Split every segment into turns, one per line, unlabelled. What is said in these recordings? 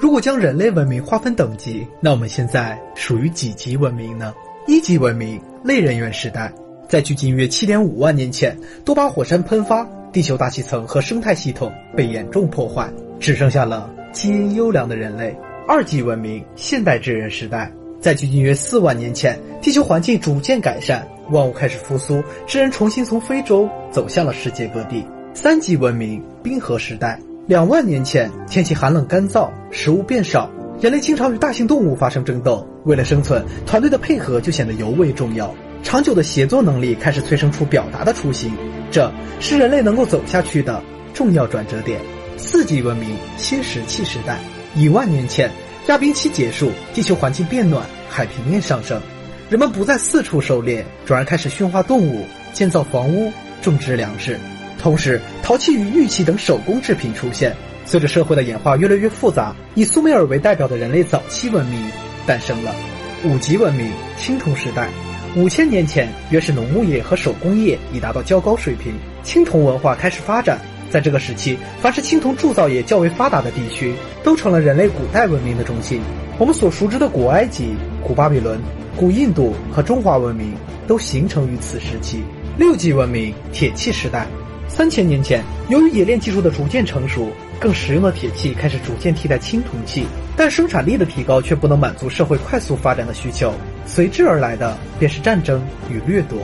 如果将人类文明划分等级，那我们现在属于几级文明呢？一级文明类人猿时代，在距今约七点五万年前，多巴火山喷发，地球大气层和生态系统被严重破坏，只剩下了基因优良的人类。二级文明现代智人时代，在距今约四万年前，地球环境逐渐改善，万物开始复苏，智人重新从非洲走向了世界各地。三级文明冰河时代，两万年前，天气寒冷干燥，食物变少。人类经常与大型动物发生争斗，为了生存，团队的配合就显得尤为重要。长久的协作能力开始催生出表达的雏形，这是人类能够走下去的重要转折点。四级文明新石器时代，一万年前，亚冰期结束，地球环境变暖，海平面上升，人们不再四处狩猎，转而开始驯化动物，建造房屋，种植粮食，同时陶器与玉器等手工制品出现。随着社会的演化越来越复杂，以苏美尔为代表的人类早期文明诞生了。五级文明青铜时代，五千年前，原始农牧业和手工业已达到较高水平，青铜文化开始发展。在这个时期，凡是青铜铸造业较为发达的地区，都成了人类古代文明的中心。我们所熟知的古埃及、古巴比伦、古印度和中华文明都形成于此时期。六级文明铁器时代，三千年前，由于冶炼技术的逐渐成熟。更实用的铁器开始逐渐替代青铜器，但生产力的提高却不能满足社会快速发展的需求，随之而来的便是战争与掠夺。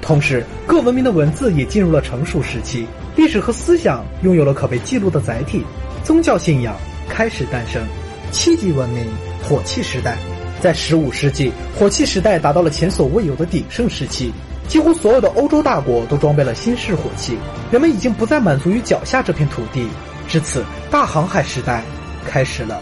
同时，各文明的文字也进入了成熟时期，历史和思想拥有了可被记录的载体，宗教信仰开始诞生。七级文明火器时代，在十五世纪，火器时代达到了前所未有的鼎盛时期，几乎所有的欧洲大国都装备了新式火器，人们已经不再满足于脚下这片土地。至此，大航海时代开始了。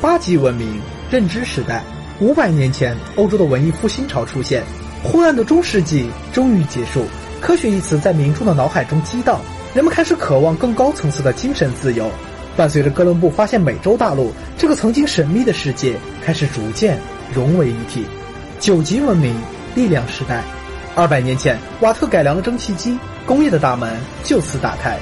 八级文明认知时代，五百年前，欧洲的文艺复兴潮出现，昏暗的中世纪终于结束。科学一词在民众的脑海中激荡，人们开始渴望更高层次的精神自由。伴随着哥伦布发现美洲大陆，这个曾经神秘的世界开始逐渐融为一体。九级文明力量时代，二百年前，瓦特改良了蒸汽机，工业的大门就此打开。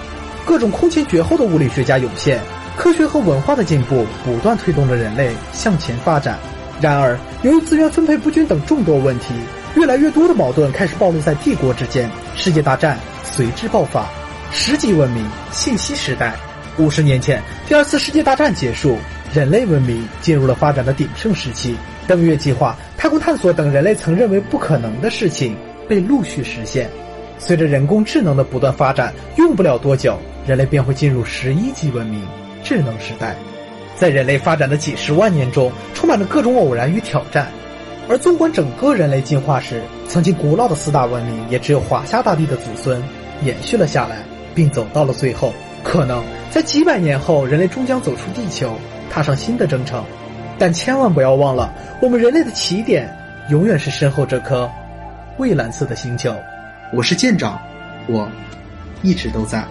各种空前绝后的物理学家涌现，科学和文化的进步不断推动着人类向前发展。然而，由于资源分配不均等众多问题，越来越多的矛盾开始暴露在帝国之间，世界大战随之爆发。十级文明信息时代，五十年前，第二次世界大战结束，人类文明进入了发展的鼎盛时期。登月计划、太空探索等人类曾认为不可能的事情被陆续实现。随着人工智能的不断发展，用不了多久。人类便会进入十一级文明智能时代，在人类发展的几十万年中，充满着各种偶然与挑战。而纵观整个人类进化史，曾经古老的四大文明，也只有华夏大地的子孙延续了下来，并走到了最后。可能在几百年后，人类终将走出地球，踏上新的征程。但千万不要忘了，我们人类的起点永远是身后这颗蔚蓝色的星球。我是舰长，我一直都在。